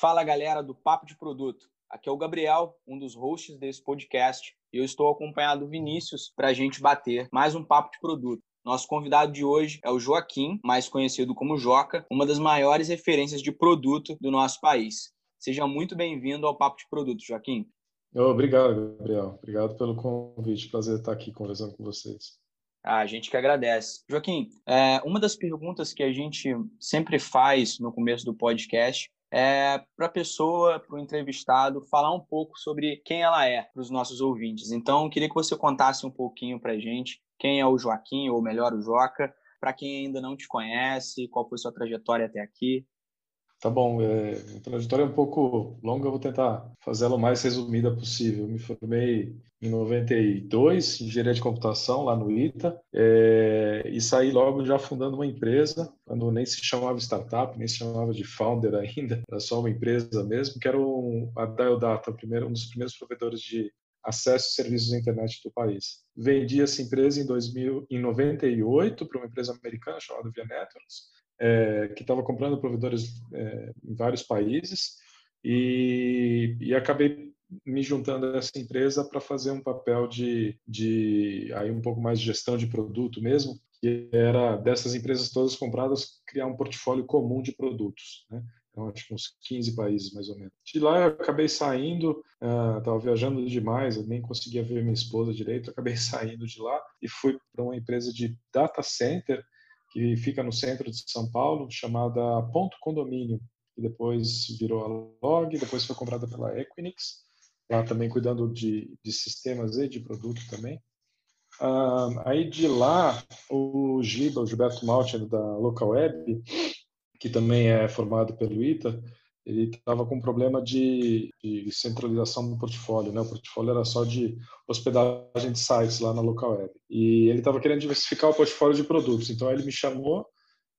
Fala galera do Papo de Produto. Aqui é o Gabriel, um dos hosts desse podcast, e eu estou acompanhado do Vinícius para a gente bater mais um papo de produto. Nosso convidado de hoje é o Joaquim, mais conhecido como Joca, uma das maiores referências de produto do nosso país. Seja muito bem-vindo ao Papo de Produto, Joaquim. Obrigado, Gabriel. Obrigado pelo convite. Prazer estar aqui conversando com vocês. Ah, a gente que agradece. Joaquim, é, uma das perguntas que a gente sempre faz no começo do podcast é para a pessoa, para o entrevistado, falar um pouco sobre quem ela é para os nossos ouvintes. Então, queria que você contasse um pouquinho para a gente quem é o Joaquim, ou melhor, o Joca, para quem ainda não te conhece, qual foi sua trajetória até aqui. Tá bom, é, a trajetória é um pouco longa, eu vou tentar fazê-la o mais resumida possível. Eu me formei em 92 em engenharia de computação lá no ITA é, e saí logo já fundando uma empresa, quando nem se chamava startup, nem se chamava de founder ainda, era só uma empresa mesmo, que era um, a Dial Data, primeiro, um dos primeiros provedores de acesso a serviços à internet do país. Vendi essa empresa em, 2000, em 98 para uma empresa americana chamada Via Networks, é, que estava comprando provedores é, em vários países e, e acabei me juntando a essa empresa para fazer um papel de, de aí um pouco mais de gestão de produto mesmo, que era dessas empresas todas compradas criar um portfólio comum de produtos, né? Então, acho que uns 15 países mais ou menos. De lá eu acabei saindo, estava uh, viajando demais, eu nem conseguia ver minha esposa direito, acabei saindo de lá e fui para uma empresa de data center que fica no centro de São Paulo, chamada Ponto Condomínio, que depois virou a Log, depois foi comprada pela Equinix, lá também cuidando de, de sistemas e de produto também. Ah, aí de lá, o Giba, o Gilberto Maltin, da Local Web, que também é formado pelo ITA, ele estava com problema de, de, centralização do portfólio, né? O portfólio era só de hospedagem de sites lá na local web. E ele estava querendo diversificar o portfólio de produtos. Então ele me chamou,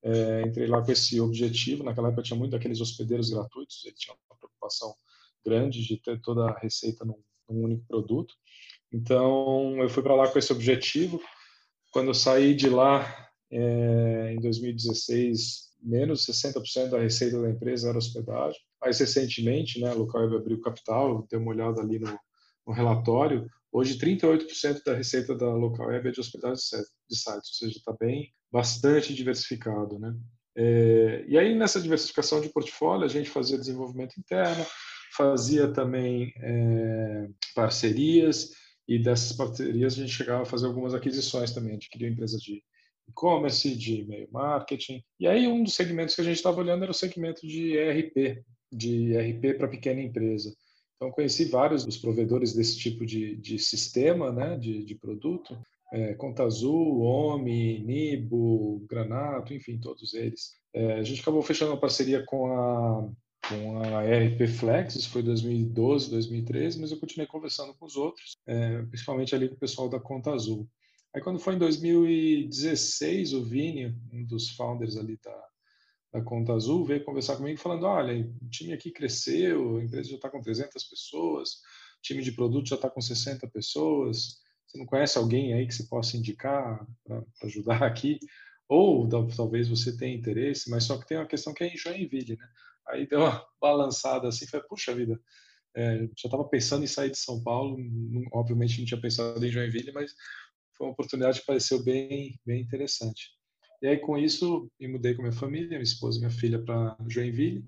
é, entrei lá com esse objetivo. Naquela época tinha muito daqueles hospedeiros gratuitos. Ele tinha uma preocupação grande de ter toda a receita num, num único produto. Então eu fui para lá com esse objetivo. Quando eu saí de lá é, em 2016 menos 60% da receita da empresa era hospedagem. Mais recentemente, né, a Localweb abriu capital, deu uma olhada ali no, no relatório, hoje 38% da receita da Localweb é de hospedagem de sites, ou seja, está bem, bastante diversificado, né? É, e aí, nessa diversificação de portfólio, a gente fazia desenvolvimento interno, fazia também é, parcerias, e dessas parcerias a gente chegava a fazer algumas aquisições também, adquiriu empresas de e-commerce, de e-mail marketing. E aí um dos segmentos que a gente estava olhando era o segmento de ERP, de ERP para pequena empresa. Então conheci vários dos provedores desse tipo de, de sistema, né, de, de produto, é, Conta Azul, OMI, Nibo, Granato, enfim, todos eles. É, a gente acabou fechando uma parceria com a com a ERP Flex, isso foi 2012, 2013, mas eu continuei conversando com os outros, é, principalmente ali com o pessoal da Conta Azul. Aí quando foi em 2016, o Vini, um dos founders ali da, da Conta Azul, veio conversar comigo falando, olha, o time aqui cresceu, a empresa já está com 300 pessoas, o time de produto já está com 60 pessoas, você não conhece alguém aí que você possa indicar para ajudar aqui? Ou talvez você tenha interesse, mas só que tem uma questão que é em Joinville, né? Aí deu uma balançada assim, foi, puxa vida, é, já estava pensando em sair de São Paulo, obviamente não tinha pensado em Joinville, mas foi uma oportunidade que pareceu bem, bem interessante. E aí, com isso, me mudei com minha família, minha esposa e minha filha para Joinville.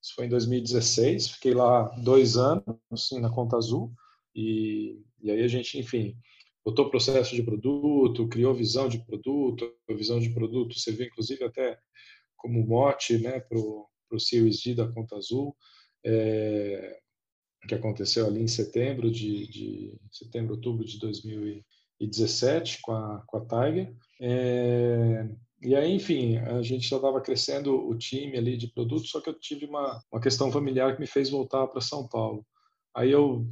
Isso foi em 2016. Fiquei lá dois anos, assim, na Conta Azul. E, e aí a gente, enfim, botou processo de produto, criou visão de produto. A visão de produto vê, inclusive, até como mote né, para o Series D da Conta Azul. É, que aconteceu ali em setembro de, de setembro outubro de 2000 2017 com a, com a Tiger. É, e aí, enfim, a gente já estava crescendo o time ali de produtos, só que eu tive uma, uma questão familiar que me fez voltar para São Paulo. Aí eu,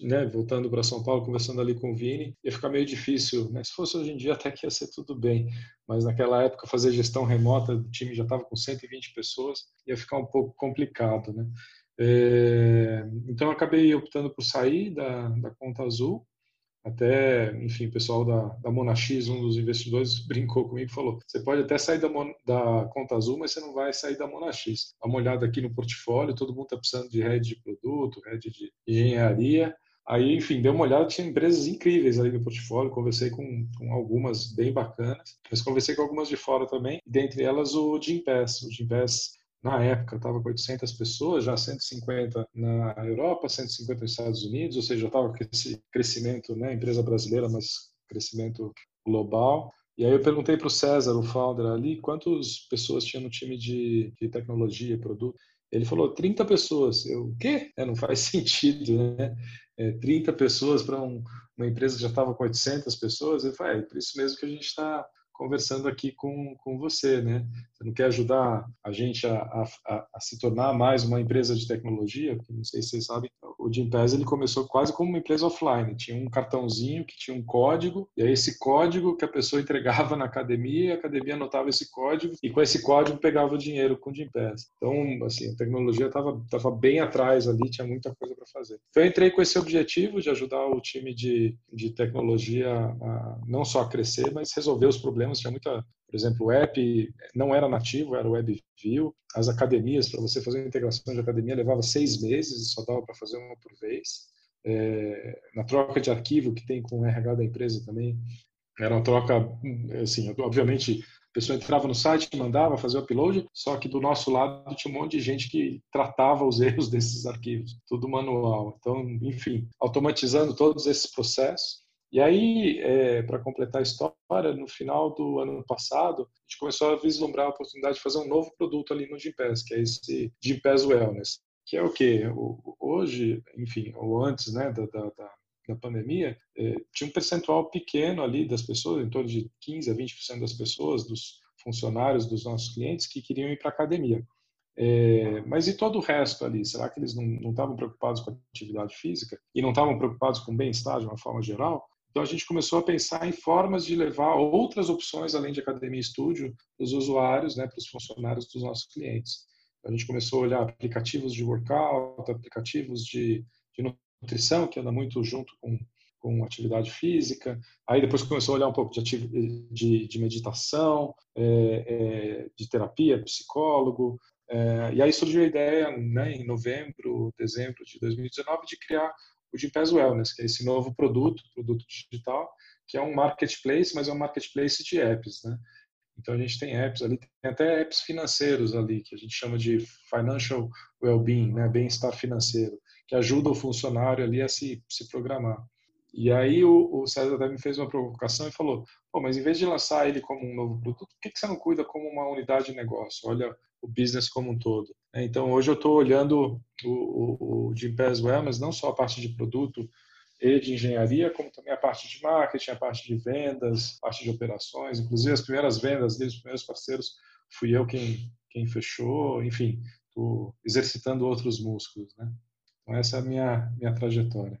né, voltando para São Paulo, conversando ali com o Vini, ia ficar meio difícil, né? Se fosse hoje em dia até que ia ser tudo bem, mas naquela época fazer gestão remota, o time já estava com 120 pessoas, ia ficar um pouco complicado, né? É, então acabei optando por sair da, da conta azul Até, enfim, o pessoal da, da Monax, um dos investidores, brincou comigo e falou: você pode até sair da, da Conta Azul, mas você não vai sair da Monax. Dá uma olhada aqui no portfólio, todo mundo está precisando de rede de produto, rede de engenharia. Aí, enfim, dei uma olhada, tinha empresas incríveis ali no portfólio, conversei com, com algumas bem bacanas, mas conversei com algumas de fora também, dentre elas o Gimpass. O Gimpass, na época, estava com 800 pessoas, já 150 na Europa, 150 nos Estados Unidos, ou seja, estava com esse crescimento, né, empresa brasileira, mas crescimento global. E aí eu perguntei para o César, o founder ali, quantas pessoas tinha no time de, de tecnologia, produto. Ele falou 30 pessoas. Eu, o quê? É, não faz sentido, né? É, 30 pessoas para um, uma empresa que já estava com 800 pessoas. Ele falou, é, por isso mesmo que a gente está conversando aqui com, com você, né? Você não quer ajudar a gente a, a, a, se tornar mais uma empresa de tecnologia? Porque não sei se vocês sabem, o Gimpass ele começou quase como uma empresa offline. Tinha um cartãozinho que tinha um código, e aí esse código que a pessoa entregava na academia, a academia anotava esse código, e com esse código pegava o dinheiro com o Gimpass. Então, assim, a tecnologia estava tava bem atrás ali, tinha muita coisa para fazer. Então, eu entrei com esse objetivo de ajudar o time de, de tecnologia a não só crescer, mas resolver os problemas problemas, tinha muita, por exemplo, o app não era nativo, era WebView. As academias, para você fazer uma integração de academia, levava seis meses e só dava para fazer uma por vez. É, na troca de arquivo que tem com o RH da empresa também, era uma troca, assim, obviamente, a pessoa entrava no site, mandava fazer o upload, só que do nosso lado tinha um monte de gente que tratava os erros desses arquivos, tudo manual. Então, enfim, automatizando todos esses processos, e aí, é, para completar a história, no final do ano passado, a gente começou a vislumbrar a oportunidade de fazer um novo produto ali no Gympass, que é esse Gympass Wellness, que é o quê? Hoje, enfim, ou antes né, da, da, da pandemia, é, tinha um percentual pequeno ali das pessoas, em torno de 15 a 20% das pessoas, dos funcionários dos nossos clientes, que queriam ir para a academia. É, mas e todo o resto ali? Será que eles não estavam preocupados com a atividade física e não estavam preocupados com o bem-estar de uma forma geral? Então a gente começou a pensar em formas de levar outras opções além de academia e estúdio para os usuários, né, para os funcionários dos nossos clientes. A gente começou a olhar aplicativos de workout, aplicativos de, de nutrição, que anda muito junto com, com atividade física. Aí depois começou a olhar um pouco de, de, de meditação, é, é, de terapia, psicólogo. É, e aí surgiu a ideia, né, em novembro, dezembro de 2019, de criar o Gympass Wellness, que é esse novo produto, produto digital, que é um marketplace, mas é um marketplace de apps, né? Então a gente tem apps ali, tem até apps financeiros ali, que a gente chama de financial well-being, né, bem-estar financeiro, que ajuda o funcionário ali a se, se programar. E aí o, o César até me fez uma provocação e falou, Pô, mas em vez de lançar ele como um novo produto, por que, que você não cuida como uma unidade de negócio? Olha o business como um todo. É, então, hoje eu estou olhando o, o, o Gympass Wellness, não só a parte de produto e de engenharia, como também a parte de marketing, a parte de vendas, a parte de operações. Inclusive, as primeiras vendas deles, os primeiros parceiros, fui eu quem, quem fechou. Enfim, estou exercitando outros músculos. Né? Então, essa é a minha, minha trajetória.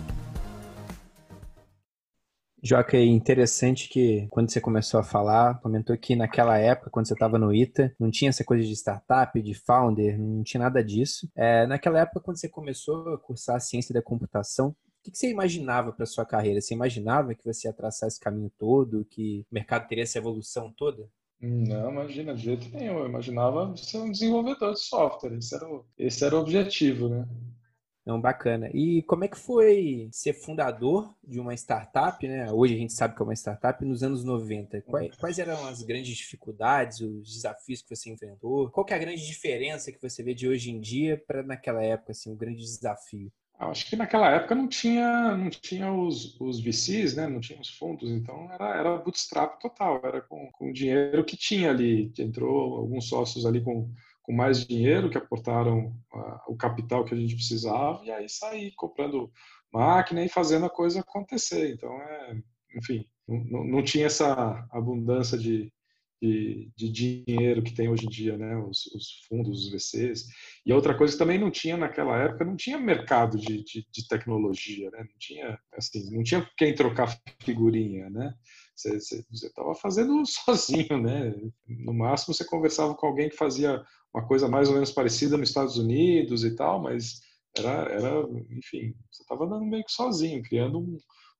Joca, é interessante que quando você começou a falar, comentou que naquela época, quando você estava no ITA, não tinha essa coisa de startup, de founder, não tinha nada disso. É, naquela época, quando você começou a cursar a ciência da computação, o que você imaginava para sua carreira? Você imaginava que você ia traçar esse caminho todo, que o mercado teria essa evolução toda? Não, imagina, de jeito nenhum. Eu imaginava ser um desenvolvedor de software. Esse era o, esse era o objetivo, né? Não, bacana. E como é que foi ser fundador de uma startup, né? Hoje a gente sabe que é uma startup, nos anos 90. Quais, quais eram as grandes dificuldades, os desafios que você enfrentou? Qual que é a grande diferença que você vê de hoje em dia para naquela época, assim, um grande desafio? Acho que naquela época não tinha, não tinha os, os VCs, né? não tinha os fundos, então era, era bootstrap total, era com, com o dinheiro que tinha ali. Entrou alguns sócios ali com com mais dinheiro, que aportaram uh, o capital que a gente precisava, e aí sair comprando máquina e fazendo a coisa acontecer. Então, é, enfim, não, não tinha essa abundância de, de, de, dinheiro que tem hoje em dia, né? Os, os, fundos, os VCs. E outra coisa que também não tinha naquela época, não tinha mercado de, de, de tecnologia, né? Não tinha, assim, não tinha quem trocar figurinha, né? Você estava fazendo sozinho, né? No máximo você conversava com alguém que fazia uma coisa mais ou menos parecida nos Estados Unidos e tal, mas era, era enfim, você estava andando meio que sozinho, criando um,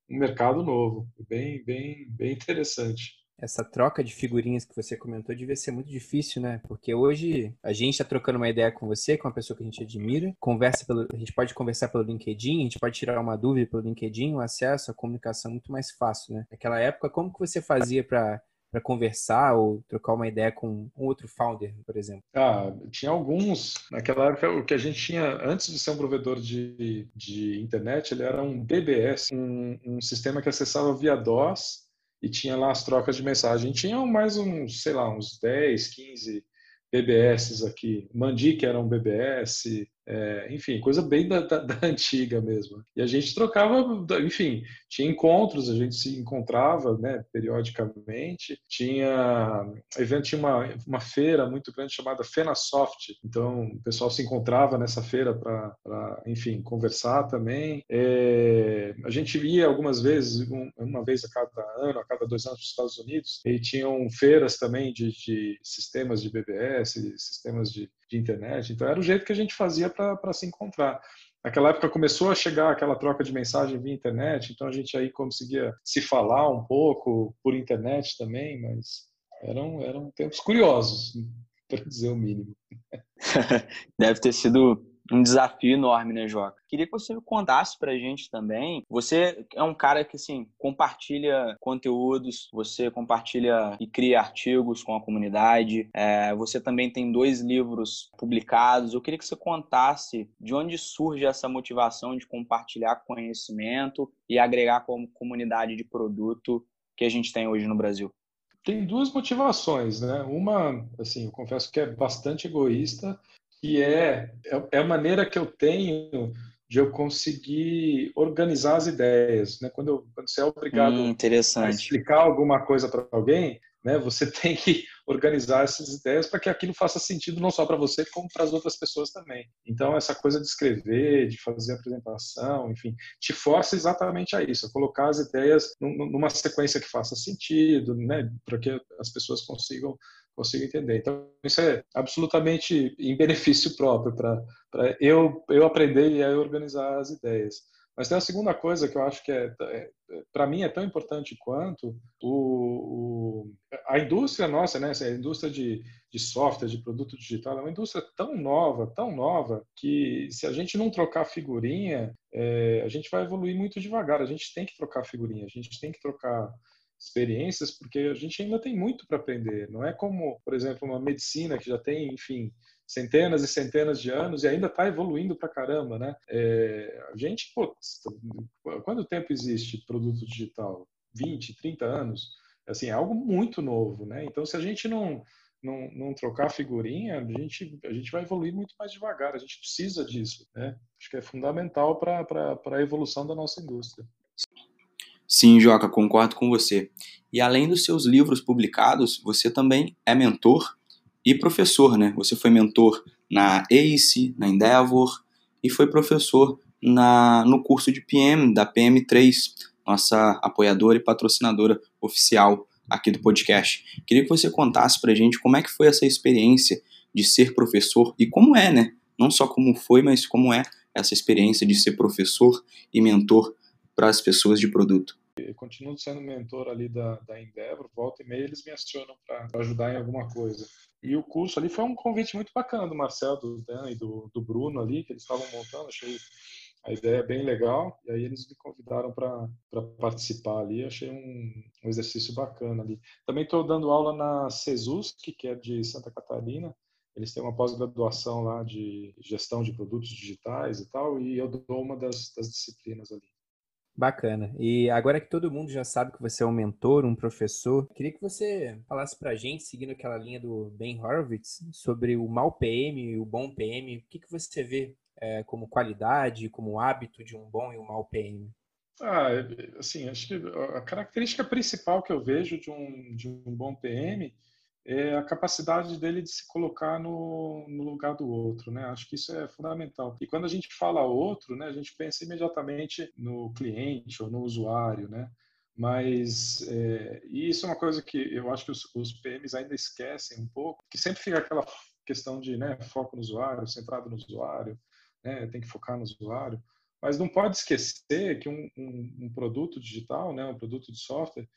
um mercado novo, bem, bem, bem interessante essa troca de figurinhas que você comentou devia ser muito difícil, né? Porque hoje a gente está trocando uma ideia com você, com uma pessoa que a gente admira, conversa pelo, a gente pode conversar pelo LinkedIn, a gente pode tirar uma dúvida pelo LinkedIn, o acesso à comunicação é muito mais fácil, né? Naquela época, como que você fazia para para conversar ou trocar uma ideia com um outro founder, por exemplo? Ah, tinha alguns. Naquela época, o que a gente tinha, antes de ser um provedor de, de internet, ele era um BBS, um, um sistema que acessava via DOS e tinha lá as trocas de mensagem. Tinham mais uns, sei lá, uns 10, 15 BBS aqui. Mandi, que era um BBS, é, enfim, coisa bem da, da, da, antiga mesmo. E a gente trocava, enfim, tinha encontros, a gente se encontrava né, periodicamente. Tinha evento, tinha uma, uma feira muito grande chamada FenaSoft. Então, o pessoal se encontrava nessa feira para, enfim, conversar também. É, a gente ia algumas vezes, uma vez a cada ano, a cada dois anos para os Estados Unidos, e tinham feiras também de, de sistemas de BBS, sistemas de de internet. Então era o jeito que a gente fazia para se encontrar. Naquela época começou a chegar aquela troca de mensagem via internet, então a gente aí conseguia se falar um pouco por internet também, mas eram, eram tempos curiosos, para dizer o mínimo. Deve ter sido um desafio enorme, né, Joca? Queria que você contasse pra gente também. Você é um cara que, assim, compartilha conteúdos, você compartilha e cria artigos com a comunidade. É, você também tem dois livros publicados. Eu queria que você contasse de onde surge essa motivação de compartilhar conhecimento e agregar como comunidade de produto que a gente tem hoje no Brasil tem duas motivações, né? Uma, assim, eu confesso que é bastante egoísta, que é, é, é a maneira que eu tenho de eu conseguir organizar as ideias, né? Quando, eu, quando você é obrigado hum, a explicar alguma coisa para alguém, né? Você tem que organizar essas ideias para que aquilo faça sentido não só para você como para as outras pessoas também. Então essa coisa de escrever, de fazer apresentação, enfim, te força exatamente a isso, a colocar as ideias numa sequência que faça sentido, né? Para que as pessoas consigam consigo entender. Então, isso é absolutamente em benefício próprio para eu, eu aprender e organizar as ideias. Mas tem a segunda coisa que eu acho que é, é para mim é tão importante quanto o, o, a indústria nossa, né? A indústria de, de software, de produto digital, é uma indústria tão nova, tão nova, que se a gente não trocar figurinha, é, a gente vai evoluir muito devagar. A gente tem que trocar figurinha, a gente tem que trocar experiências, porque a gente ainda tem muito para aprender. Não é como, por exemplo, uma medicina que já tem, enfim, centenas e centenas de anos e ainda está evoluindo para caramba, né? É, a gente, pô, quanto tempo existe produto digital? 20, 30 anos? Assim, é algo muito novo, né? Então, se a gente não, não, não trocar figurinha, a gente, a gente vai evoluir muito mais devagar. A gente precisa disso, né? Acho que é fundamental para a evolução da nossa indústria. Sim, Joca, concordo com você. E além dos seus livros publicados, você também é mentor e professor, né? Você foi mentor na ACE, na Endeavor e foi professor na, no curso de PM da PM3, nossa apoiadora e patrocinadora oficial aqui do podcast. Queria que você contasse pra gente como é que foi essa experiência de ser professor e como é, né? Não só como foi, mas como é essa experiência de ser professor e mentor para as pessoas de produto. Eu continuo sendo mentor ali da, da Endeavor, volta e meia eles me acionam para ajudar em alguma coisa. E o curso ali foi um convite muito bacana do Marcel, do Dan e do, do Bruno ali, que eles estavam montando, achei a ideia bem legal, e aí eles me convidaram para participar ali, achei um, um, exercício bacana ali. Também estou dando aula na CESUS, que é de Santa Catarina, eles têm uma pós-graduação lá de gestão de produtos digitais e tal, e eu dou uma das, das disciplinas ali. Bacana. E agora que todo mundo já sabe que você é um mentor, um professor, queria que você falasse pra gente, seguindo aquela linha do Ben Horowitz, sobre o mau PM e o bom PM. O que, que você vê é, como qualidade, como hábito de um bom e um mau PM? Ah, assim, acho que a característica principal que eu vejo de um, de um bom PM é a capacidade dele de se colocar no, no, lugar do outro, né? Acho que isso é fundamental. E quando a gente fala outro, né, a gente pensa imediatamente no cliente ou no usuário, né? Mas é, isso é uma coisa que eu acho que os, os, PMs ainda esquecem um pouco, que sempre fica aquela questão de né, foco no usuário, centrado no usuário, né, tem que focar no usuário. Mas não pode esquecer que um, um, um produto digital, né, um produto de software,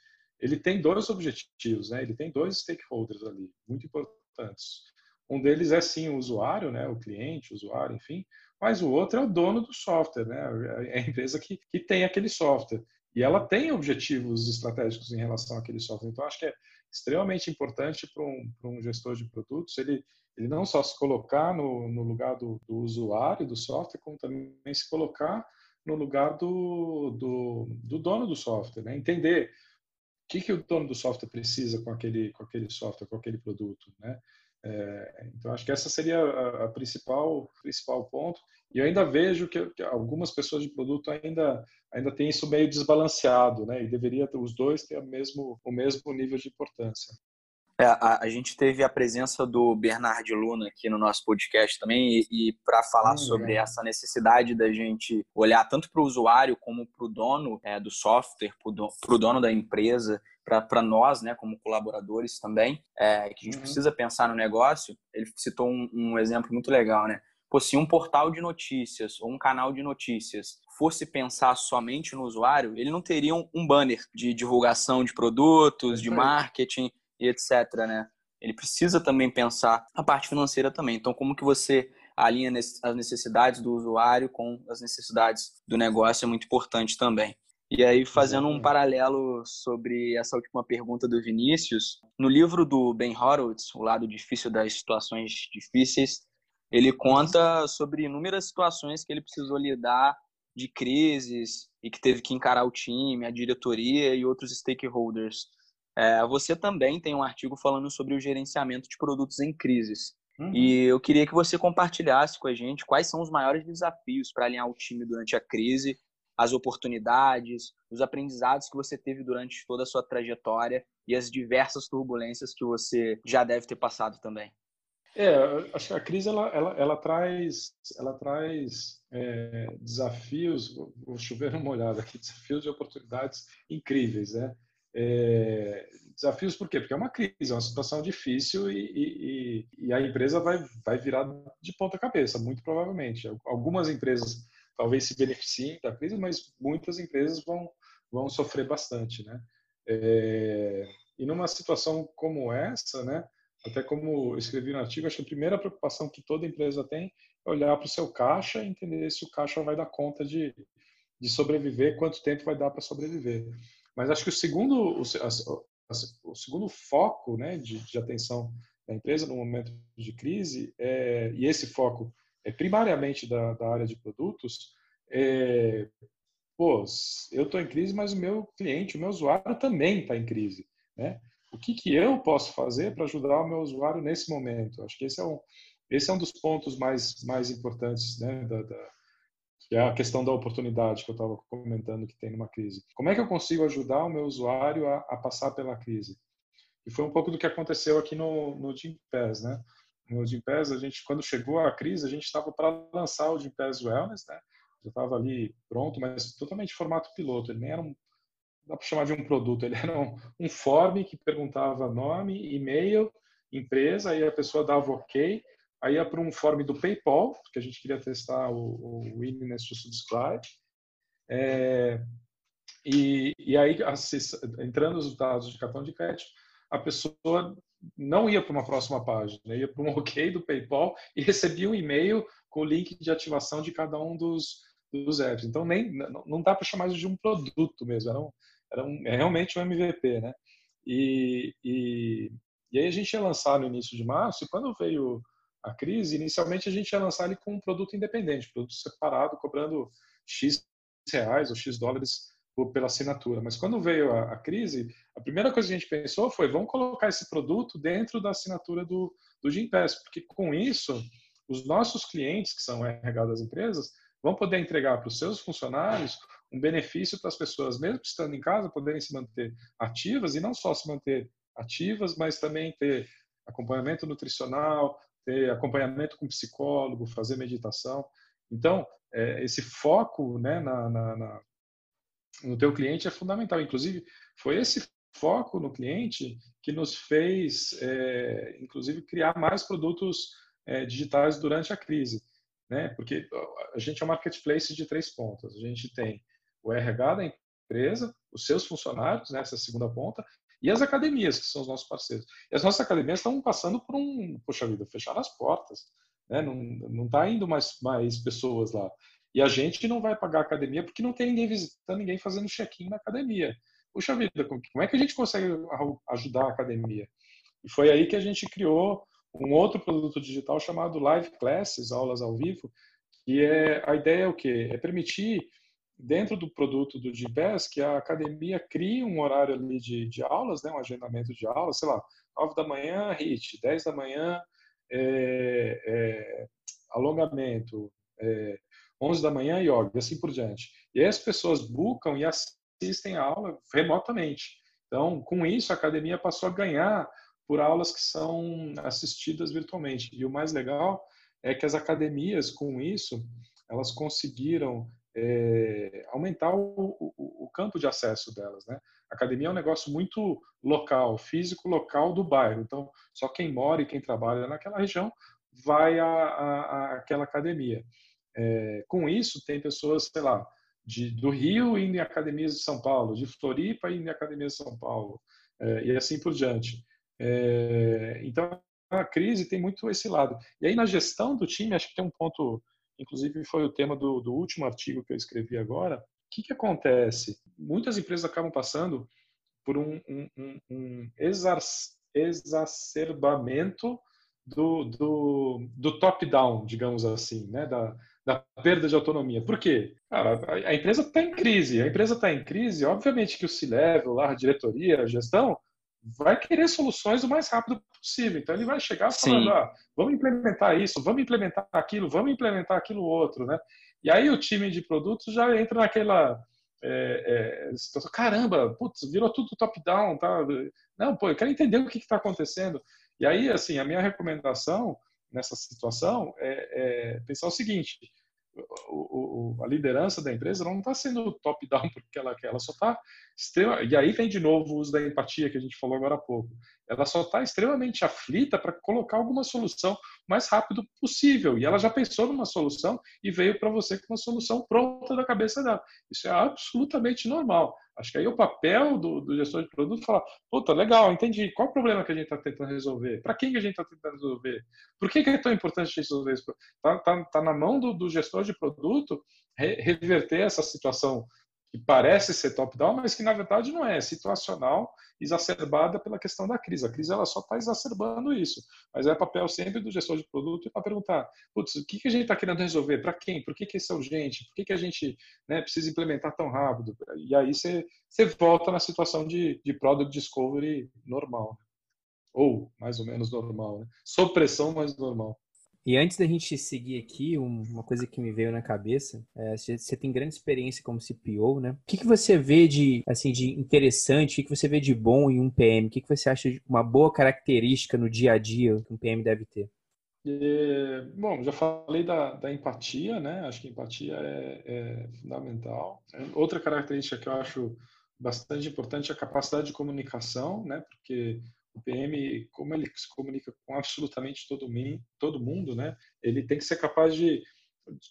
ele tem dois objetivos, né? Ele tem dois stakeholders ali, muito importantes. Um deles é sim o usuário, né? O cliente, o usuário, enfim. Mas o outro é o dono do software, né? É a empresa que, que tem aquele software. E ela tem objetivos estratégicos em relação àquele software. Então, acho que é extremamente importante para um, um gestor de produtos ele, ele não só se colocar no, no lugar do, do usuário do software, como também se colocar no lugar do, do, do dono do software, né? Entender que, que o dono do software precisa com aquele, com aquele software, com aquele produto, né? É, então, acho que essa seria a, a, principal principal ponto. E eu ainda vejo que, que, algumas pessoas de produto ainda ainda têm isso meio desbalanceado, né? E deveria os dois ter o mesmo o mesmo nível de importância. É, a, a, gente teve a presença do Bernard Luna aqui no nosso podcast também, e, e para falar hum, sobre é. essa necessidade da gente olhar tanto para o usuário como para o dono é, do software, para o dono da empresa, para nós, né, como colaboradores também, é, que a gente uhum. precisa pensar no negócio. Ele citou um, um exemplo muito legal, né? Pô, se um portal de notícias ou um canal de notícias fosse pensar somente no usuário, ele não teria um, um banner de divulgação de produtos, de marketing e etc, né? Ele precisa também pensar a parte financeira também. Então, como que você alinha as necessidades do usuário com as necessidades do negócio é muito importante também. E aí, fazendo um paralelo sobre essa última pergunta do Vinícius, no livro do Ben Horowitz, O Lado Difícil das Situações Difíceis, ele conta sobre inúmeras situações que ele precisou lidar de crises e que teve que encarar o time, a diretoria e outros stakeholders. É, você também tem um artigo falando sobre o gerenciamento de produtos em crises. Uhum. E eu queria que você compartilhasse com a gente quais são os maiores desafios para alinhar o time durante a crise, as oportunidades, os aprendizados que você teve durante toda a sua trajetória e as diversas turbulências que você já deve ter passado também. É, acho que a crise ela, ela, ela traz, ela traz é, desafios, vou chover uma olhada aqui, desafios e oportunidades incríveis, né? É, desafios por quê? Porque é uma crise, é uma situação difícil e, e, e, a empresa vai, vai virar de ponta cabeça, muito provavelmente. Algumas empresas talvez se beneficiem da crise, mas muitas empresas vão, vão sofrer bastante, né? É, e numa situação como essa, né? Até como escrevi no artigo, acho que a primeira preocupação que toda empresa tem é olhar para o seu caixa e entender se o caixa vai dar conta de, de sobreviver, quanto tempo vai dar para sobreviver. Mas acho que o segundo, o, o segundo foco né, de, de, atenção da empresa no momento de crise, é, e esse foco é primariamente da, da área de produtos, é, pô, eu estou em crise, mas o meu cliente, o meu usuário também está em crise. Né? O que, que eu posso fazer para ajudar o meu usuário nesse momento? Acho que esse é um, esse é um dos pontos mais, mais importantes né, da, da que é a questão da oportunidade que eu estava comentando que tem numa crise. Como é que eu consigo ajudar o meu usuário a, a passar pela crise? E foi um pouco do que aconteceu aqui no, no Gympass, né? No Gympass, a gente, quando chegou a crise, a gente estava para lançar o Gympass Wellness, né? Já estava ali pronto, mas totalmente formato piloto. Ele nem era um, dá para chamar de um produto, ele era um, um form que perguntava nome, e-mail, empresa, aí a pessoa dava OK, Aí ia para um form do PayPal, porque a gente queria testar o, o Willingness to Subscribe. É, e, e aí, entrando os dados de cartão de crédito, a pessoa não ia para uma próxima página, ia para um OK do PayPal e recebia um e-mail com o link de ativação de cada um dos, dos apps. Então, nem, não dá para chamar de um produto mesmo, era, um, era um, é realmente um MVP, né? E, e, e aí a gente ia lançar no início de março, e quando veio a crise, inicialmente a gente ia lançar ele com um produto independente, produto separado, cobrando X reais ou X dólares pela assinatura. Mas quando veio a, a, crise, a primeira coisa que a gente pensou foi vamos colocar esse produto dentro da assinatura do, do Gimpass, porque com isso, os nossos clientes, que são RH das empresas, vão poder entregar para os seus funcionários um benefício para as pessoas, mesmo estando em casa, poderem se manter ativas e não só se manter ativas, mas também ter acompanhamento nutricional, ter acompanhamento com psicólogo, fazer meditação. Então, é, esse foco né, na, na, na, no teu cliente é fundamental. Inclusive, foi esse foco no cliente que nos fez, é, inclusive, criar mais produtos é, digitais durante a crise. Né? Porque a gente é um marketplace de três pontas. A gente tem o RH da empresa, os seus funcionários, nessa né, segunda ponta, e as academias, que são os nossos parceiros. E as nossas academias estão passando por um, poxa vida, fechar as portas. Né? Não está indo mais, mais pessoas lá. E a gente não vai pagar a academia porque não tem ninguém visitando, ninguém fazendo check-in na academia. Puxa vida, como é que a gente consegue ajudar a academia? E foi aí que a gente criou um outro produto digital chamado Live Classes, aulas ao vivo, e é, a ideia é o quê? É permitir dentro do produto do GBS que a academia crie um horário ali de, de aulas, né, um agendamento de aulas, sei lá, 9 da manhã HIIT, 10 da manhã é, é, alongamento, é, 11 da manhã yoga, e assim por diante. E aí as pessoas buscam e assistem a aula remotamente. Então, com isso, a academia passou a ganhar por aulas que são assistidas virtualmente. E o mais legal é que as academias, com isso, elas conseguiram é, aumentar o, o, o, campo de acesso delas. Né? A academia é um negócio muito local, físico local do bairro. Então, só quem mora e quem trabalha naquela região vai àquela academia. É, com isso, tem pessoas, sei lá, de, do Rio indo em academias de São Paulo, de Floripa indo em academias de São Paulo, é, e assim por diante. É, então, a crise tem muito esse lado. E aí, na gestão do time, acho que tem um ponto inclusive foi o tema do, do último artigo que eu escrevi agora. O que, que acontece? Muitas empresas acabam passando por um, um, um, um exacerbamento do, do, do top-down, digamos assim, né? da, da perda de autonomia. Por quê? Cara, a, a empresa está em crise. A empresa está em crise, obviamente que o C-Level, a diretoria, a gestão, vai querer soluções o mais rápido possível. Então ele vai chegar falando, ah, vamos implementar isso, vamos implementar aquilo, vamos implementar aquilo outro, né? E aí o time de produtos já entra naquela é, é, situação, caramba, putz, virou tudo top-down, tá? Não, pô, eu quero entender o que está acontecendo. E aí, assim, a minha recomendação nessa situação é, é pensar o seguinte: o, o, a liderança da empresa não está sendo top-down porque ela quer, ela só está e aí vem de novo o uso da empatia que a gente falou agora há pouco. Ela só está extremamente aflita para colocar alguma solução o mais rápido possível. E ela já pensou numa solução e veio para você com uma solução pronta da cabeça dela. Isso é absolutamente normal. Acho que aí o papel do, do gestor de produto é falar, puta, legal, entendi. Qual o problema que a gente está tentando resolver? Para quem que a gente está tentando resolver? Por que, que, é tão importante resolver isso? Está tá, tá na mão do, do, gestor de produto re, reverter essa situação que parece ser top-down, mas que na verdade não é, é situacional, exacerbada pela questão da crise. A crise ela só está exacerbando isso, mas é papel sempre do gestor de produto para perguntar, putz, o que, que a gente está querendo resolver? Para quem? Por que, que isso é urgente? Por que, que a gente né, precisa implementar tão rápido? E aí você, volta na situação de, de product discovery normal, ou mais ou menos normal, né? sob pressão, mas normal. E antes da gente seguir aqui, uma coisa que me veio na cabeça, é, você tem grande experiência como CPO, né? O que, que você vê de, assim, de interessante, o que, que você vê de bom em um PM? O que, que você acha de uma boa característica no dia a dia que um PM deve ter? É, bom, já falei da, da, empatia, né? Acho que empatia é, é fundamental. Outra característica que eu acho bastante importante é a capacidade de comunicação, né? Porque o PM, como ele se comunica com absolutamente todo, todo mundo, né, ele tem que ser capaz de,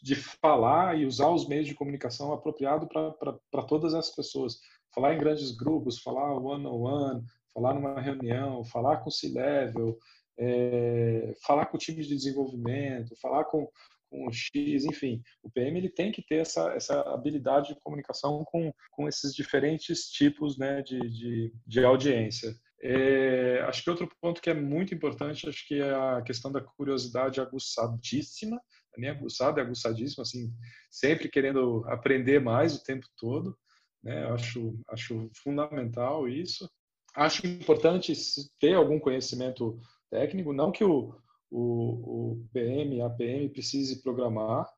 de falar e usar os meios de comunicação apropriados para todas as pessoas. Falar em grandes grupos, falar one-on-one, -on -one, falar numa reunião, falar com o C-Level, é, falar com o time de desenvolvimento, falar com, com o X, enfim, o PM ele tem que ter essa, essa habilidade de comunicação com, com esses diferentes tipos né, de, de, de audiência. É, acho que outro ponto que é muito importante, acho que é a questão da curiosidade aguçadíssima, nem aguçada, é aguçadíssima, assim, sempre querendo aprender mais o tempo todo, né? Acho, acho fundamental isso. Acho importante ter algum conhecimento técnico, não que o, o, o PM, a PM precise programar,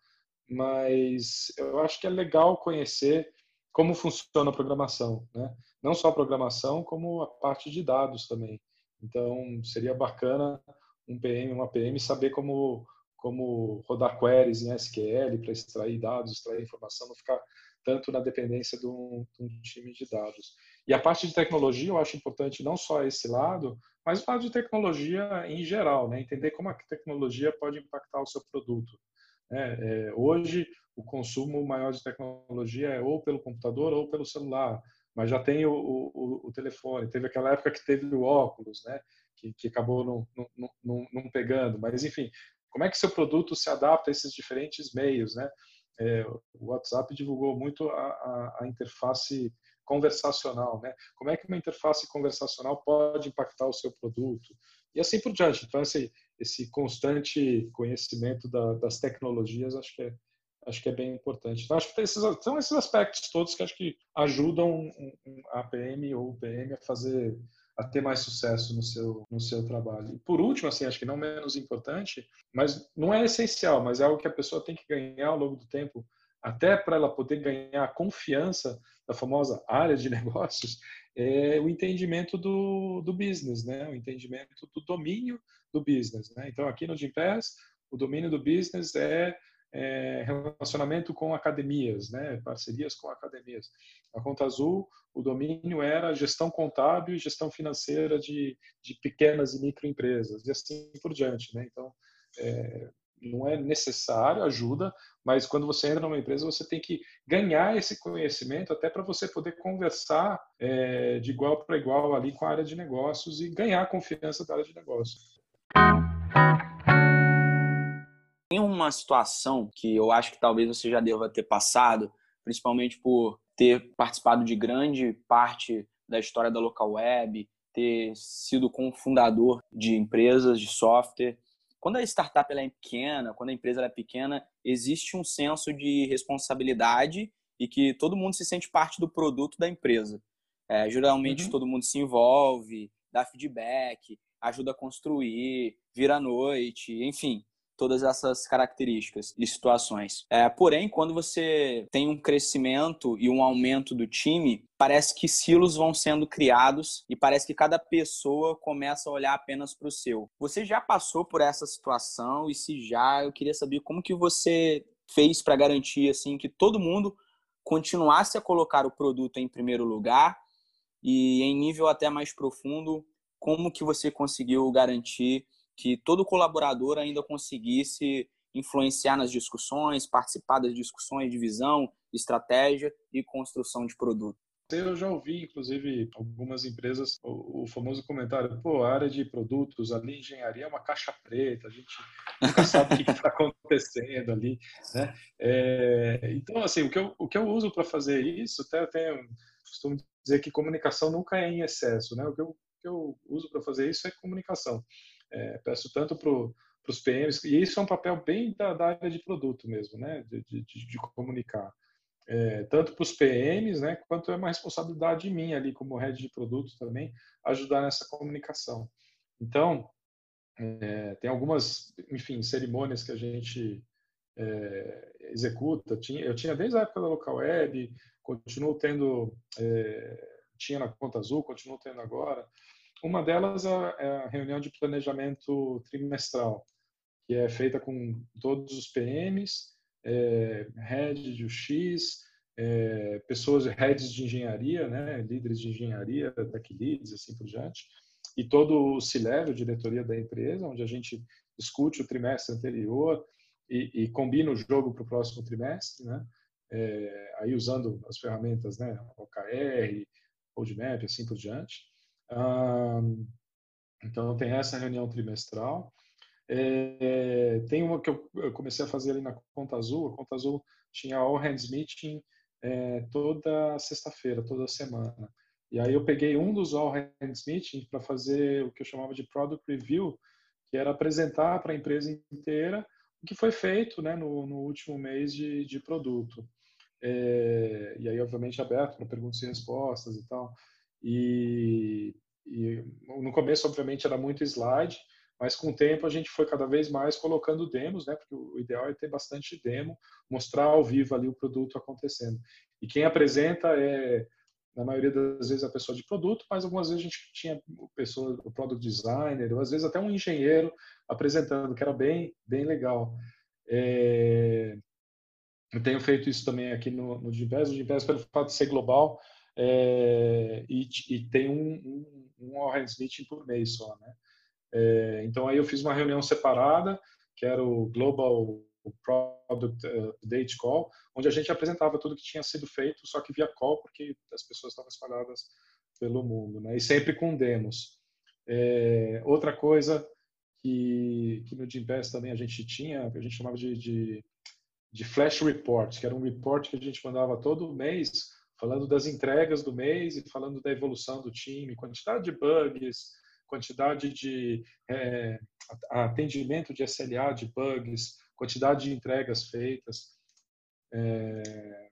mas eu acho que é legal conhecer como funciona a programação, né? Não só a programação, como a parte de dados também. Então, seria bacana um PM, uma PM saber como como rodar queries em SQL para extrair dados, extrair informação, não ficar tanto na dependência de um, de um, time de dados. E a parte de tecnologia eu acho importante não só esse lado, mas o lado de tecnologia em geral, né? entender como a tecnologia pode impactar o seu produto. Né? É, hoje, o consumo maior de tecnologia é ou pelo computador ou pelo celular, mas já tem o, o, o telefone. Teve aquela época que teve o óculos, né? que, que acabou não, não, não, não pegando. Mas, enfim, como é que seu produto se adapta a esses diferentes meios? Né? É, o WhatsApp divulgou muito a, a, a interface conversacional, né? Como é que uma interface conversacional pode impactar o seu produto? E assim por diante. Então, esse, esse constante conhecimento da, das tecnologias, acho que é, acho que é bem importante. Então, acho que esses, são esses aspectos todos que acho que ajudam a PM ou o PM a fazer a ter mais sucesso no seu no seu trabalho. E por último, assim, acho que não menos importante, mas não é essencial, mas é algo que a pessoa tem que ganhar ao longo do tempo, até para ela poder ganhar a confiança da famosa área de negócios, é o entendimento do, do business, né? O entendimento do domínio do business, né? Então, aqui no Gimpass, o domínio do business é é, relacionamento com academias, né, parcerias com academias. A Conta Azul, o domínio era gestão contábil e gestão financeira de, de pequenas e microempresas, e assim por diante. Né? Então, é, não é necessário, ajuda, mas quando você entra numa empresa, você tem que ganhar esse conhecimento até para você poder conversar é, de igual para igual ali com a área de negócios e ganhar a confiança da área de negócios. Tem uma situação que eu acho que talvez você já deva ter passado, principalmente por ter participado de grande parte da história da local web, ter sido cofundador de empresas de software. Quando a startup é pequena, quando a empresa é pequena, existe um senso de responsabilidade e que todo mundo se sente parte do produto da empresa. É, geralmente uhum. todo mundo se envolve, dá feedback, ajuda a construir, vira à noite, enfim todas essas características e situações. É, porém, quando você tem um crescimento e um aumento do time, parece que silos vão sendo criados e parece que cada pessoa começa a olhar apenas para o seu. Você já passou por essa situação e se já, eu queria saber como que você fez para garantir assim que todo mundo continuasse a colocar o produto em primeiro lugar e em nível até mais profundo, como que você conseguiu garantir que todo colaborador ainda conseguisse influenciar nas discussões, participar das discussões de visão, estratégia e construção de produto. Eu já ouvi, inclusive, algumas empresas, o, famoso comentário, pô, a área de produtos, ali engenharia é uma caixa preta, a gente nunca sabe o que está acontecendo ali, né? É, então, assim, o que eu, o que eu uso para fazer isso, até tenho, costumo dizer que comunicação nunca é em excesso, né? O que eu, o que eu uso para fazer isso é comunicação. É, peço tanto para os PMs, e isso é um papel bem da, da área de produto mesmo, né, de, de, de comunicar. É, tanto para os PMs, né, quanto é uma responsabilidade minha ali como head de produto também, ajudar nessa comunicação. Então, é, tem algumas, enfim, cerimônias que a gente é, executa. Tinha, eu tinha desde a época da local web, continuo tendo, é, tinha na Conta Azul, continuo tendo agora. Uma delas é, é a reunião de planejamento trimestral, que é feita com todos os PMs, é, head de UX, é, pessoas, heads de engenharia, né, líderes de engenharia, tech leads, assim por diante, e todo o C-Level, diretoria da empresa, onde a gente discute o trimestre anterior e, e combina o jogo para o próximo trimestre, né, é, aí usando as ferramentas, né, OKR, Roadmap, assim por diante então, tem essa reunião trimestral. É, tem uma que eu, comecei a fazer ali na Conta Azul. A Conta Azul tinha All Hands Meeting é, toda sexta-feira, toda semana. E aí eu peguei um dos All Hands Meeting para fazer o que eu chamava de Product Review, que era apresentar para a empresa inteira o que foi feito né, no, no último mês de, de produto. É, e aí, obviamente, aberto para perguntas e respostas e tal. E, e, no começo, obviamente, era muito slide, mas com o tempo a gente foi cada vez mais colocando demos, né? Porque o ideal é ter bastante demo, mostrar ao vivo ali o produto acontecendo. E quem apresenta é na maioria das vezes a pessoa de produto, mas algumas vezes a gente tinha pessoa, o product designer, ou às vezes até um engenheiro apresentando, que era bem, bem legal. É... Eu tenho feito isso também aqui no, no Gimpass, o Gimpass pelo fato de ser global é... e, e, tem um, um, um hands meeting por mês só, né? É... então aí eu fiz uma reunião separada, que era o Global Product Update Call, onde a gente apresentava tudo que tinha sido feito, só que via call, porque as pessoas estavam espalhadas pelo mundo, né? E sempre com demos. É, outra coisa que, que no Gimpass também a gente tinha, que a gente chamava de, de, de Flash Report, que era um report que a gente mandava todo mês, falando das entregas do mês e falando da evolução do time, quantidade de bugs, quantidade de é, atendimento de SLA de bugs, quantidade de entregas feitas. É...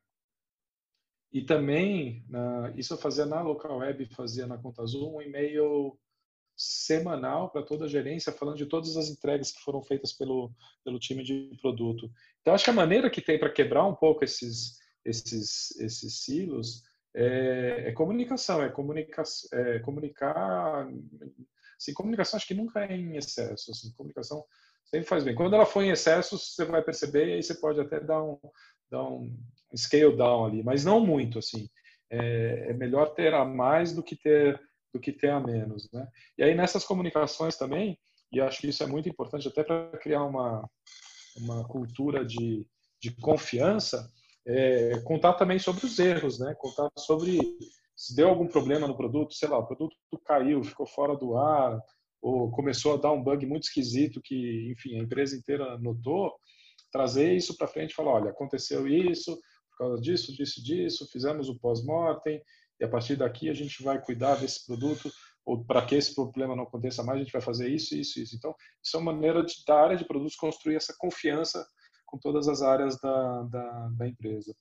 E também, na, isso eu fazia na local web, fazia na Conta Azul, um e-mail semanal para toda a gerência, falando de todas as entregas que foram feitas pelo, pelo time de produto. Então, acho que a maneira que tem para quebrar um pouco esses, esses, esses silos é, é comunicação, é, comunica, é comunicar. Assim, comunicação acho que nunca é em excesso. Assim, comunicação sempre faz bem. Quando ela for em excesso, você vai perceber e aí você pode até dar um, dar um scale down ali, mas não muito assim. É, é melhor ter a mais do que ter do que ter a menos, né? E aí nessas comunicações também, e acho que isso é muito importante até para criar uma uma cultura de, de confiança, é, contar também sobre os erros, né? Contar sobre se deu algum problema no produto, sei lá, o produto caiu, ficou fora do ar, ou começou a dar um bug muito esquisito que, enfim, a empresa inteira notou, trazer isso para frente e falar, olha, aconteceu isso, por causa disso, disso, disso, fizemos o pós-mortem, e a partir daqui a gente vai cuidar desse produto, ou para que esse problema não aconteça mais, a gente vai fazer isso, isso, isso. Então, isso é uma maneira de, da área de produtos construir essa confiança com todas as áreas da, da, da empresa.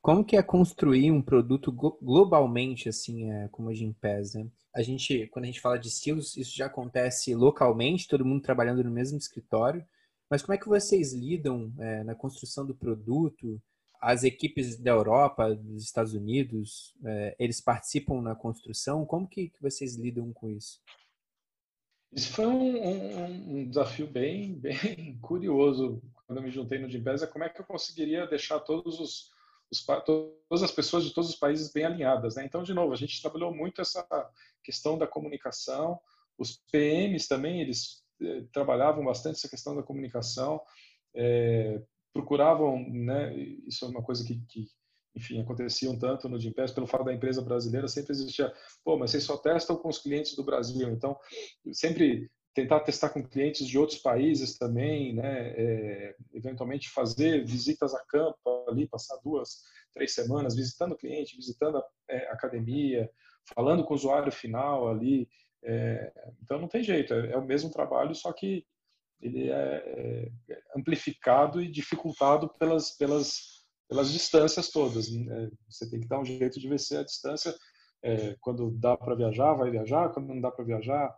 Como que é construir um produto globalmente, assim, é, como a Gimpass, né? A gente, quando a gente fala de estilos, isso já acontece localmente, todo mundo trabalhando no mesmo escritório. Mas como é que vocês lidam é, na construção do produto? As equipes da Europa, dos Estados Unidos, é, eles participam na construção? Como que, que vocês lidam com isso? Isso foi um, um, um, desafio bem, bem curioso quando eu me juntei no Gimpass, é como é que eu conseguiria deixar todos os os, todas as pessoas de todos os países bem alinhadas. Né? Então, de novo, a gente trabalhou muito essa questão da comunicação. Os PMs também, eles eh, trabalhavam bastante essa questão da comunicação, eh, procuravam, né, isso é uma coisa que, que enfim, acontecia um tanto no Gimpass, pelo fato da empresa brasileira, sempre existia, pô, mas vocês só testam com os clientes do Brasil, então sempre tentar testar com clientes de outros países também, né? É, eventualmente fazer visitas a campo ali, passar duas, três semanas visitando o cliente, visitando a é, academia, falando com o usuário final ali. É, então não tem jeito, é, é, o mesmo trabalho, só que ele é, é amplificado e dificultado pelas pelas pelas distâncias todas. Né? Você tem que dar um jeito de vencer a distância. É, quando dá para viajar, vai viajar. Quando não dá para viajar,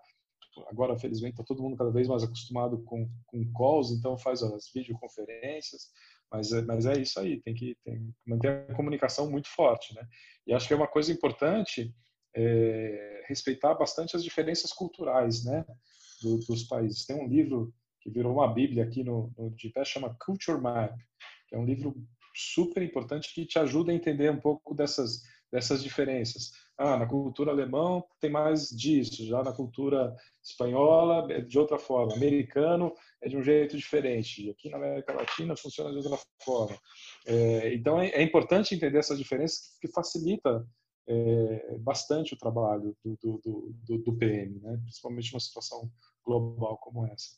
agora felizmente está todo mundo cada vez mais acostumado com, com calls, então faz as videoconferências, mas é, mas é isso aí, tem que, tem que manter a comunicação muito forte, né? E acho que é uma coisa importante é, respeitar bastante as diferenças culturais, né, do, dos países. Tem um livro que virou uma bíblia aqui no, no GPS, chama Culture Map, que é um livro super importante que te ajuda a entender um pouco dessas dessas diferenças. Ah, na cultura alemã tem mais disso, já na cultura espanhola é de outra forma, americano é de um jeito diferente, aqui na América Latina funciona de outra forma. É, então é, é, importante entender essas diferenças que facilita é, bastante o trabalho do, do, do, do PM, né? principalmente numa situação global como essa.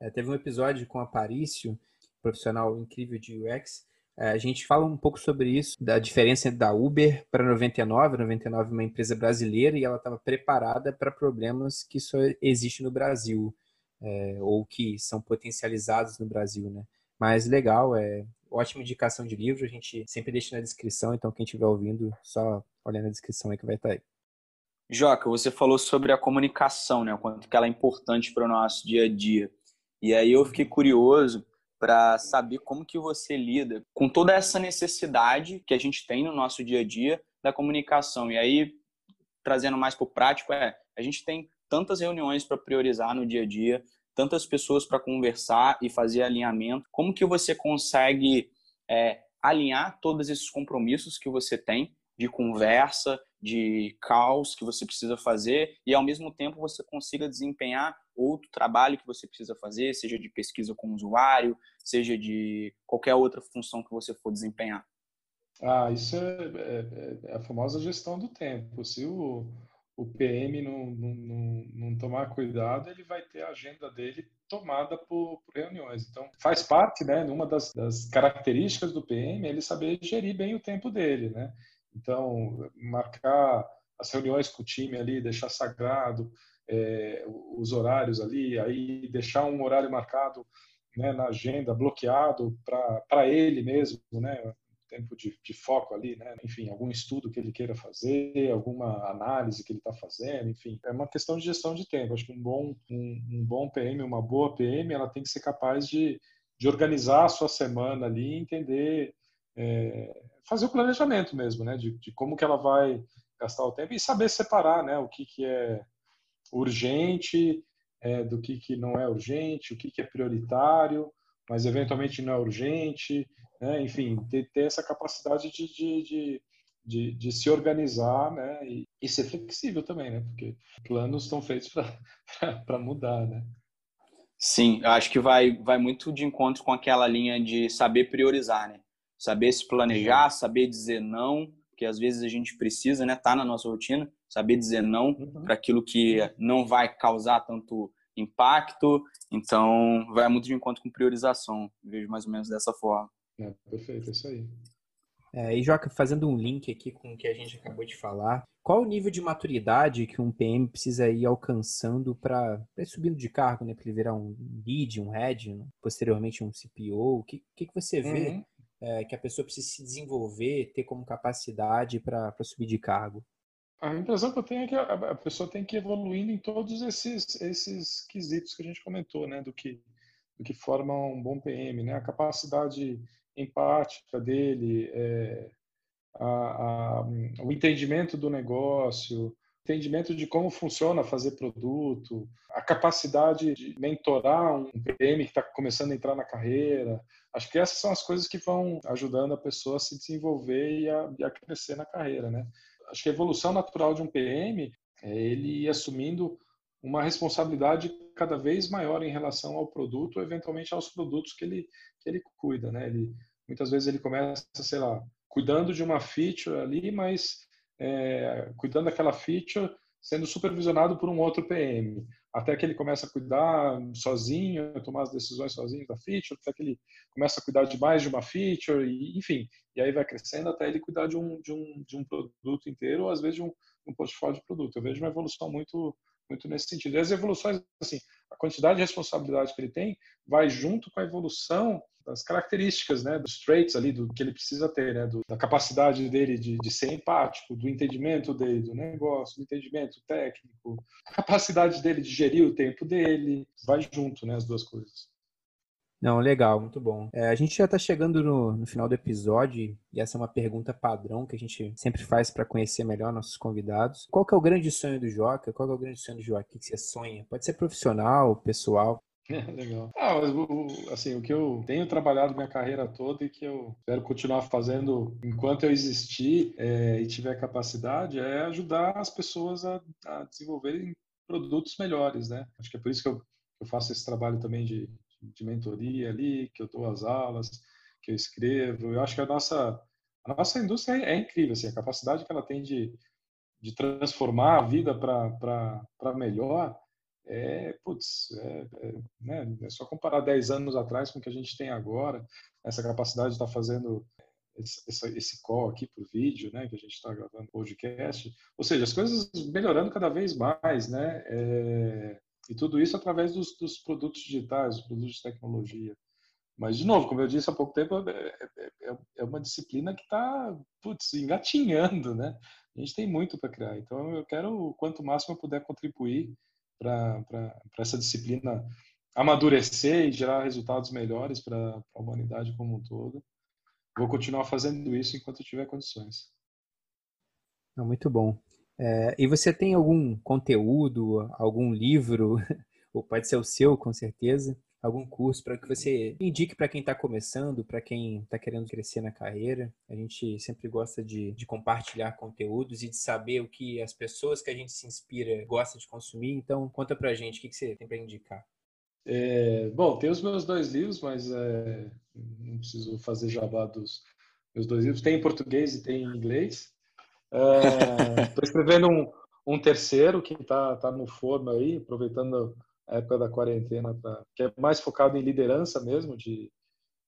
É, teve um episódio com a Parício, profissional incrível de UX, a gente fala um pouco sobre isso, da diferença da Uber para 99. 99 é uma empresa brasileira e ela estava preparada para problemas que só existem no Brasil, é, ou que são potencializados no Brasil, né? Mas legal, é ótima indicação de livro, a gente sempre deixa na descrição, então quem estiver ouvindo, só olha na descrição aí que vai estar tá aí. Joca, você falou sobre a comunicação, né? O quanto que ela é importante para o nosso dia a dia. E aí eu fiquei curioso para saber como que você lida com toda essa necessidade que a gente tem no nosso dia a dia da comunicação. E aí, trazendo mais para o prático, é a gente tem tantas reuniões para priorizar no dia a dia, tantas pessoas para conversar e fazer alinhamento. Como que você consegue é, alinhar todos esses compromissos que você tem de conversa, de caos que você precisa fazer e ao mesmo tempo você consiga desempenhar outro trabalho que você precisa fazer, seja de pesquisa com o usuário, seja de qualquer outra função que você for desempenhar. Ah, isso é, é, é a famosa gestão do tempo. Se o, o PM não, não, não, tomar cuidado, ele vai ter a agenda dele tomada por, por reuniões. Então, faz parte, né, uma das, das, características do PM, ele saber gerir bem o tempo dele, né? Então, marcar as reuniões com o time ali, deixar sagrado é, os horários ali, aí deixar um horário marcado né, na agenda, bloqueado para ele mesmo, né? tempo de, de, foco ali, né? Enfim, algum estudo que ele queira fazer, alguma análise que ele está fazendo, enfim, é uma questão de gestão de tempo. Acho que um bom, um, um, bom PM, uma boa PM, ela tem que ser capaz de, de organizar a sua semana ali, entender, é, fazer o planejamento mesmo, né? De, de, como que ela vai gastar o tempo e saber separar, né? O que que é urgente é, do que que não é urgente, o que que é prioritário, mas eventualmente não é urgente, né? enfim, ter, ter, essa capacidade de, de, de, de, de se organizar né? E, e, ser flexível também, né? porque planos estão feitos para mudar. Né? Sim, eu acho que vai, vai muito de encontro com aquela linha de saber priorizar, né? Saber se planejar, saber dizer não, porque às vezes a gente precisa, né? Tá na nossa rotina, saber dizer não uhum. para aquilo que não vai causar tanto impacto. Então, vai muito de encontro com priorização. Vejo mais ou menos dessa forma. É, perfeito, é isso aí. É, e Joca, fazendo um link aqui com o que a gente acabou de falar, qual o nível de maturidade que um PM precisa ir alcançando para ir subindo de cargo, né? Para ele virar um lead, um head, né? posteriormente um CPO? O que, que, que você vê uhum. É, que a pessoa precisa se desenvolver, ter como capacidade para subir de cargo? A impressão que eu tenho é que a pessoa tem que ir evoluindo em todos esses, esses quesitos que a gente comentou, né? Do que, do que forma um bom PM, né? A capacidade empática dele, é, a, a, o entendimento do negócio, entendimento de como funciona fazer produto, a capacidade de mentorar um PM que está começando a entrar na carreira. Acho que essas são as coisas que vão ajudando a pessoa a se desenvolver e a, e a crescer na carreira, né? acho que a evolução natural de um PM é ele ir assumindo uma responsabilidade cada vez maior em relação ao produto, eventualmente aos produtos que ele que ele cuida, né? Ele muitas vezes ele começa, sei lá, cuidando de uma feature ali, mas é, cuidando daquela feature sendo supervisionado por um outro PM, até que ele começa a cuidar sozinho, tomar as decisões sozinho da feature, até que ele começa a cuidar de mais de uma feature, e, enfim, e aí vai crescendo até ele cuidar de um, de um, de um produto inteiro, ou às vezes de um, um portfólio de produto. Eu vejo uma evolução muito muito nesse sentido. E as evoluções, assim, a quantidade de responsabilidade que ele tem vai junto com a evolução das características, né, dos traits ali, do que ele precisa ter, né, do, da capacidade dele de, de ser empático, do entendimento dele do negócio, do entendimento técnico, a capacidade dele de gerir o tempo dele, vai junto, né, as duas coisas. Não, legal, muito bom. É, a gente já está chegando no, no, final do episódio e essa é uma pergunta padrão que a gente sempre faz para conhecer melhor nossos convidados. Qual que é o grande sonho do Joca? Qual que é o grande sonho do? O que você sonha? Pode ser profissional, pessoal. legal. Ah, o, assim, o que eu tenho trabalhado minha carreira toda e que eu quero continuar fazendo enquanto eu existir é, e tiver capacidade é ajudar as pessoas a, a, desenvolverem produtos melhores, né? Acho que é por isso que eu, eu faço esse trabalho também de, de mentoria ali, que eu dou as aulas, que eu escrevo. Eu acho que a nossa a nossa indústria é, é incrível, assim, a capacidade que ela tem de, de transformar a vida para melhor é, putz, é, é, né, é só comparar 10 anos atrás com o que a gente tem agora, essa capacidade de estar tá fazendo esse, esse call aqui por vídeo, né, que a gente está gravando podcast, ou seja, as coisas melhorando cada vez mais, né, é, e tudo isso através dos, dos, produtos digitais, dos produtos de tecnologia. Mas, de novo, como eu disse há pouco tempo, é, é, é uma disciplina que está, putz, engatinhando, né? A gente tem muito para criar. Então, eu quero, quanto máximo eu puder contribuir para essa disciplina amadurecer e gerar resultados melhores para a humanidade como um todo. Vou continuar fazendo isso enquanto tiver condições. Muito bom. É, e você tem algum conteúdo, algum livro, ou pode ser o seu, com certeza, algum curso para que você indique para quem está começando, para quem está querendo crescer na carreira. A gente sempre gosta de, de, compartilhar conteúdos e de saber o que as pessoas que a gente se inspira gostam de consumir. Então, conta para a gente o que, que você tem para indicar. É, bom, tem os meus dois livros, mas é, não preciso fazer jabá dos meus dois livros. Tem em português e tem em inglês. Estou é, escrevendo um, um terceiro que está tá no forno aí, aproveitando a época da quarentena, pra, que é mais focado em liderança mesmo, de,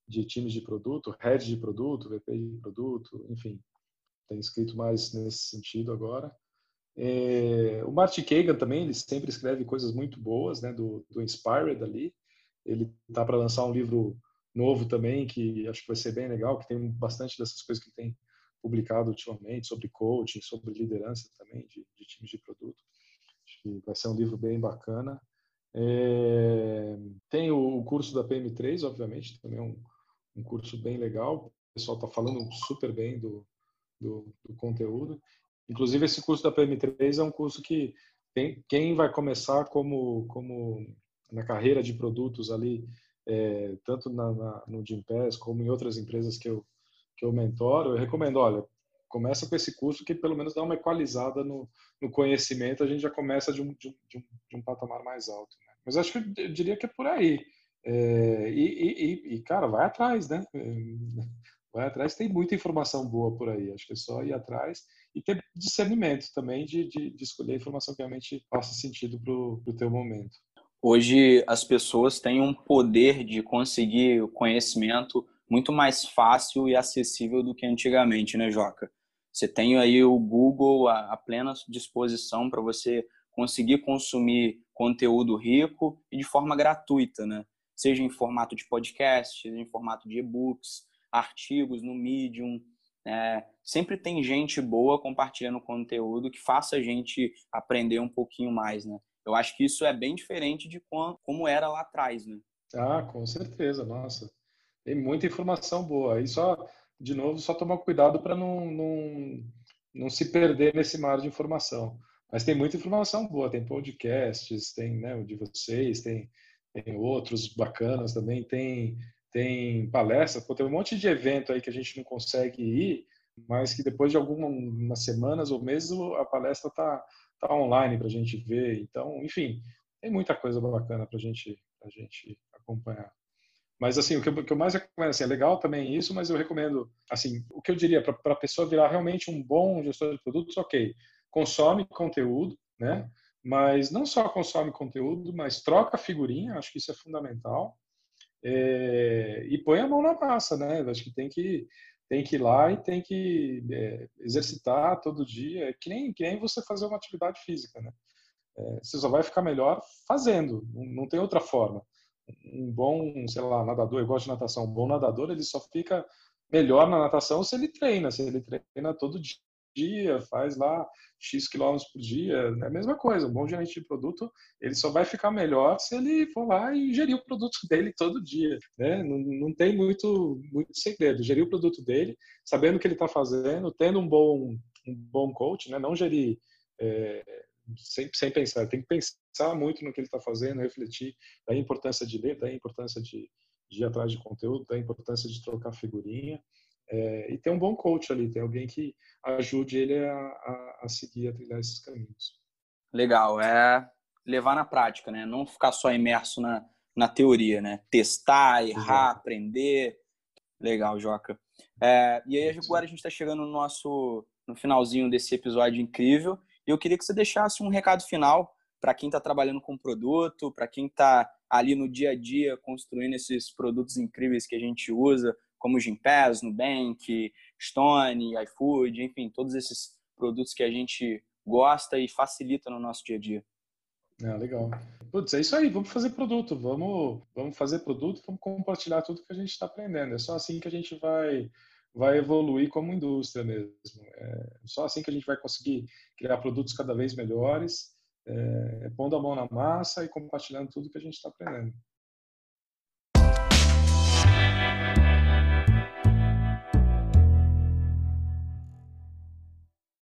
de times de produto, head de produto, VP de produto, enfim. Tem escrito mais nesse sentido agora. É, o Martin Kagan também, ele sempre escreve coisas muito boas, né, do, do Inspired ali. Ele tá para lançar um livro novo também, que acho que vai ser bem legal, que tem bastante dessas coisas que tem publicado ultimamente, sobre coaching, sobre liderança também de, de times de produto. Acho que vai ser um livro bem bacana. É, tem o, curso da PM3, obviamente, também é um, um curso bem legal. O pessoal está falando super bem do, do, do, conteúdo. Inclusive, esse curso da PM3 é um curso que tem, quem vai começar como, como na carreira de produtos ali, é, tanto na, na, no Gimpass como em outras empresas que eu, que eu mentoro, eu recomendo, olha, começa com esse curso que pelo menos dá uma equalizada no, no conhecimento, a gente já começa de um, de um, de um patamar mais alto. Né? Mas acho que eu diria que é por aí. É, e, e, e, cara, vai atrás, né? É, vai atrás, tem muita informação boa por aí. Acho que é só ir atrás e ter discernimento também de, de, de escolher a informação que realmente faça sentido para o teu momento. Hoje as pessoas têm um poder de conseguir o conhecimento muito mais fácil e acessível do que antigamente, né, Joca? Você tem aí o Google à, plena disposição para você conseguir consumir conteúdo rico e de forma gratuita, né? Seja em formato de podcast, seja em formato de e-books, artigos no Medium. É, sempre tem gente boa compartilhando conteúdo que faça a gente aprender um pouquinho mais, né? Eu acho que isso é bem diferente de como era lá atrás, né? Ah, com certeza, nossa. Tem muita informação boa. E só, de novo, só tomar cuidado para não, não, não se perder nesse mar de informação. Mas tem muita informação boa, tem podcasts, tem né, o de vocês, tem, tem outros bacanas também, tem, tem palestras, tem um monte de evento aí que a gente não consegue ir, mas que depois de algumas semanas ou meses a palestra está tá online para a gente ver. Então, enfim, tem muita coisa bacana para gente, a gente acompanhar. Mas, assim, o que eu, que eu mais recomendo, assim, é legal também isso, mas eu recomendo, assim, o que eu diria para a pessoa virar realmente um bom gestor de produtos, ok, consome conteúdo, né? Mas não só consome conteúdo, mas troca figurinha, acho que isso é fundamental. É, e põe a mão na massa, né? Acho que tem que tem que ir lá e tem que é, exercitar todo dia, que nem, que nem você fazer uma atividade física, né? É, você só vai ficar melhor fazendo, não, não tem outra forma. Um bom, sei lá, nadador, eu gosto de natação, um bom nadador, ele só fica melhor na natação se ele treina, se ele treina todo dia faz lá X quilômetros por dia, é a mesma coisa. Um bom gerente de produto, ele só vai ficar melhor se ele for lá e gerir o produto dele todo dia. Né? Não, não tem muito, muito segredo. Gerir o produto dele, sabendo o que ele está fazendo, tendo um bom, um bom coach, né? não gerir é, sem, sem pensar. Tem que pensar muito no que ele está fazendo, refletir da importância de ler, da importância de, de ir atrás de conteúdo, da importância de trocar figurinha. É, e ter um bom coach ali, ter alguém que ajude ele a, a, a, seguir, a trilhar esses caminhos. Legal, é levar na prática, né? Não ficar só imerso na, na teoria, né? Testar, errar, Exato. aprender. Legal, Joca. É, e aí agora a gente está chegando no nosso no finalzinho desse episódio incrível. Eu queria que você deixasse um recado final para quem está trabalhando com produto, para quem está ali no dia a dia construindo esses produtos incríveis que a gente usa, como o Gimpass, Nubank, Stone, iFood, enfim, todos esses produtos que a gente gosta e facilita no nosso dia a dia. Ah, legal. Putz, é isso aí, vamos fazer produto, vamos, vamos fazer produto, vamos compartilhar tudo que a gente está aprendendo. É só assim que a gente vai, vai evoluir como indústria mesmo. É só assim que a gente vai conseguir criar produtos cada vez melhores, é, pondo a mão na massa e compartilhando tudo que a gente está aprendendo.